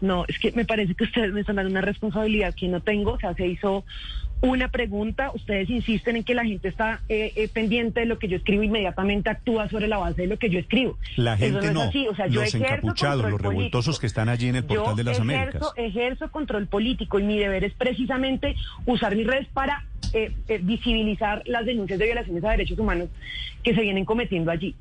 No, es que me parece que ustedes me están dando una responsabilidad que no tengo. O sea, se hizo una pregunta. Ustedes insisten en que la gente está eh, eh, pendiente de lo que yo escribo inmediatamente actúa sobre la base de lo que yo escribo. La gente Eso no. es así. O sea, yo los ejerzo encapuchados, los revoltosos que están allí en el portal Yo de las ejerzo, Américas. Ejerzo control político y mi deber es precisamente usar mis redes para eh, eh, visibilizar las denuncias de violaciones a derechos humanos que se vienen cometiendo allí.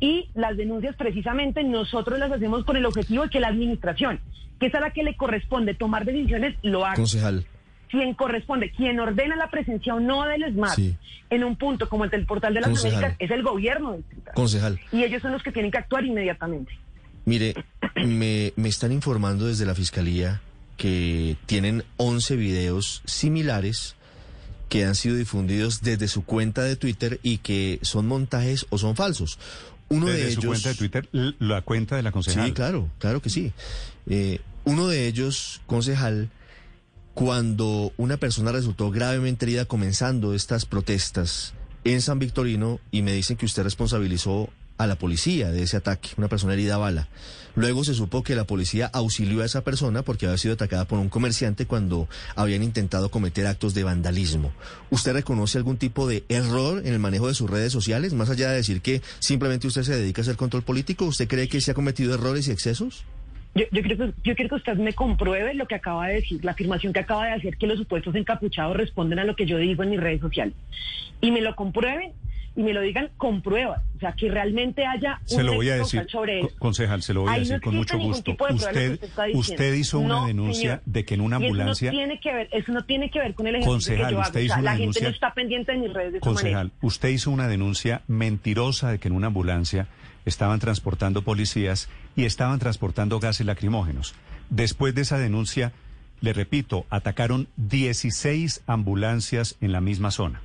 Y las denuncias precisamente nosotros las hacemos con el objetivo de que la administración, que es a la que le corresponde tomar decisiones, lo haga. Concejal. Quien corresponde, quien ordena la presencia o no del Sí. en un punto como el del portal de las Concejal. Américas es el gobierno distrital. Concejal. Y ellos son los que tienen que actuar inmediatamente. Mire, me, me están informando desde la Fiscalía que tienen 11 videos similares que han sido difundidos desde su cuenta de Twitter y que son montajes o son falsos. Uno Desde de su ellos... cuenta de Twitter, la cuenta de la concejal. Sí, claro, claro que sí. Eh, uno de ellos, concejal, cuando una persona resultó gravemente herida comenzando estas protestas en San Victorino y me dicen que usted responsabilizó a la policía de ese ataque, una persona herida a bala. Luego se supo que la policía auxilió a esa persona porque había sido atacada por un comerciante cuando habían intentado cometer actos de vandalismo. ¿Usted reconoce algún tipo de error en el manejo de sus redes sociales? Más allá de decir que simplemente usted se dedica a hacer control político, ¿usted cree que se ha cometido errores y excesos? Yo, yo, creo que, yo quiero que usted me compruebe lo que acaba de decir, la afirmación que acaba de hacer, que los supuestos encapuchados responden a lo que yo digo en mis redes sociales. Y me lo comprueben y me lo digan con pruebas. O sea, que realmente haya un Se lo voy a decir, sobre eso. concejal, se lo voy a Ahí no decir con existe mucho gusto. Usted, usted usted hizo una No, denuncia señor. de que en una ambulancia... Eso no tiene que ver, eso no tiene que ver con el ejercicio Concejal, que yo hago. usted O hizo sea, una la gente denuncia- no está pendiente de mis redes de Concejal, usted hizo una denuncia mentirosa de que en una ambulancia estaban transportando policías y estaban transportando gases lacrimógenos. Después de esa denuncia, le repito, atacaron 16 ambulancias en la misma zona.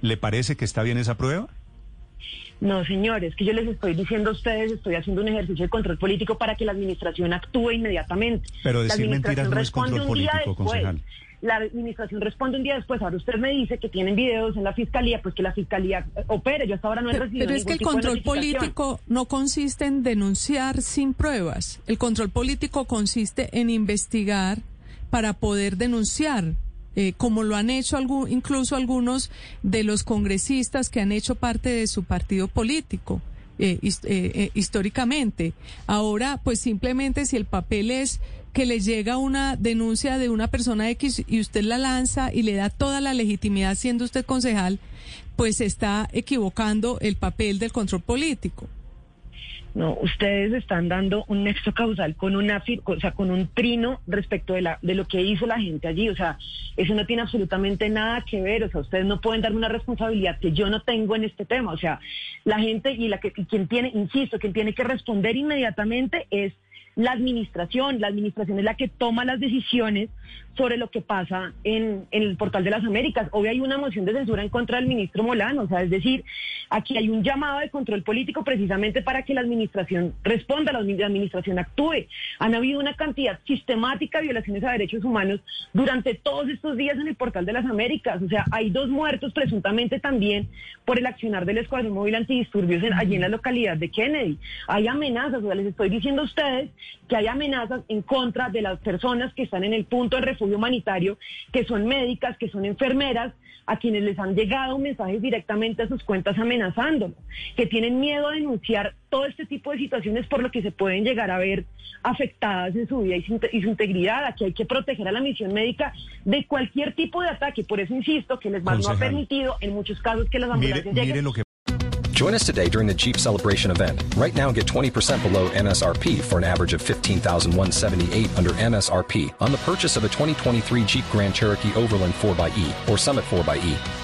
¿Le parece que está bien esa prueba? No, señores, que yo les estoy diciendo a ustedes, estoy haciendo un ejercicio de control político para que la administración actúe inmediatamente. Pero La decir mentiras administración no es responde control un día político, después. concejal. La administración responde un día después. Ahora usted me dice que tienen videos en la fiscalía, pues que la fiscalía opere. Yo hasta ahora no he Pero, recibido pero es que el control político no consiste en denunciar sin pruebas. El control político consiste en investigar para poder denunciar, eh, como lo han hecho algún, incluso algunos de los congresistas que han hecho parte de su partido político. eh, eh, eh, históricamente. Ahora, pues simplemente si el papel es que le llega una denuncia de una persona X y usted la lanza y le da toda la legitimidad siendo usted concejal, pues está equivocando el papel del control político. No, ustedes están dando un nexo causal con una, o sea, con un trino respecto de la de lo que hizo la gente allí, o sea, eso no tiene absolutamente nada que ver, o sea, ustedes no pueden darme una responsabilidad que yo no tengo en este tema, o sea, la gente y la que y quien tiene, insisto, quien tiene que responder inmediatamente es la administración, la administración es la que toma las decisiones sobre lo que pasa en, en el portal de las Américas. Hoy hay una moción de censura en contra del ministro Molano, o sea, es decir, aquí hay un llamado de control político precisamente para que la administración responda, la admi- la administración actúe. Han habido una cantidad sistemática de violaciones a derechos humanos durante todos estos días en el portal de las Américas, o sea, hay dos muertos presuntamente también por el accionar del Escuadrón Móvil Antidisturbios en- allí en la localidad de Kennedy. Hay amenazas, o sea, les estoy diciendo a ustedes que hay amenazas en contra de las personas que están en el punto de refugio humanitario, que son médicas, que son enfermeras, a quienes les han llegado mensajes directamente a sus cuentas amenazándolos, que tienen miedo a denunciar todo este tipo de situaciones por lo que se pueden llegar a ver afectadas en su vida y su, y su integridad. Aquí hay que proteger a la misión médica de cualquier tipo de ataque. Por eso insisto que les no ha permitido en muchos casos que las Mire, ambulancias mire lleguen. lo que Join us today during the Jeep Celebration event. Right now, get 20% below MSRP for an average of 15178 under MSRP on the purchase of a 2023 Jeep Grand Cherokee Overland 4xE or Summit 4xE.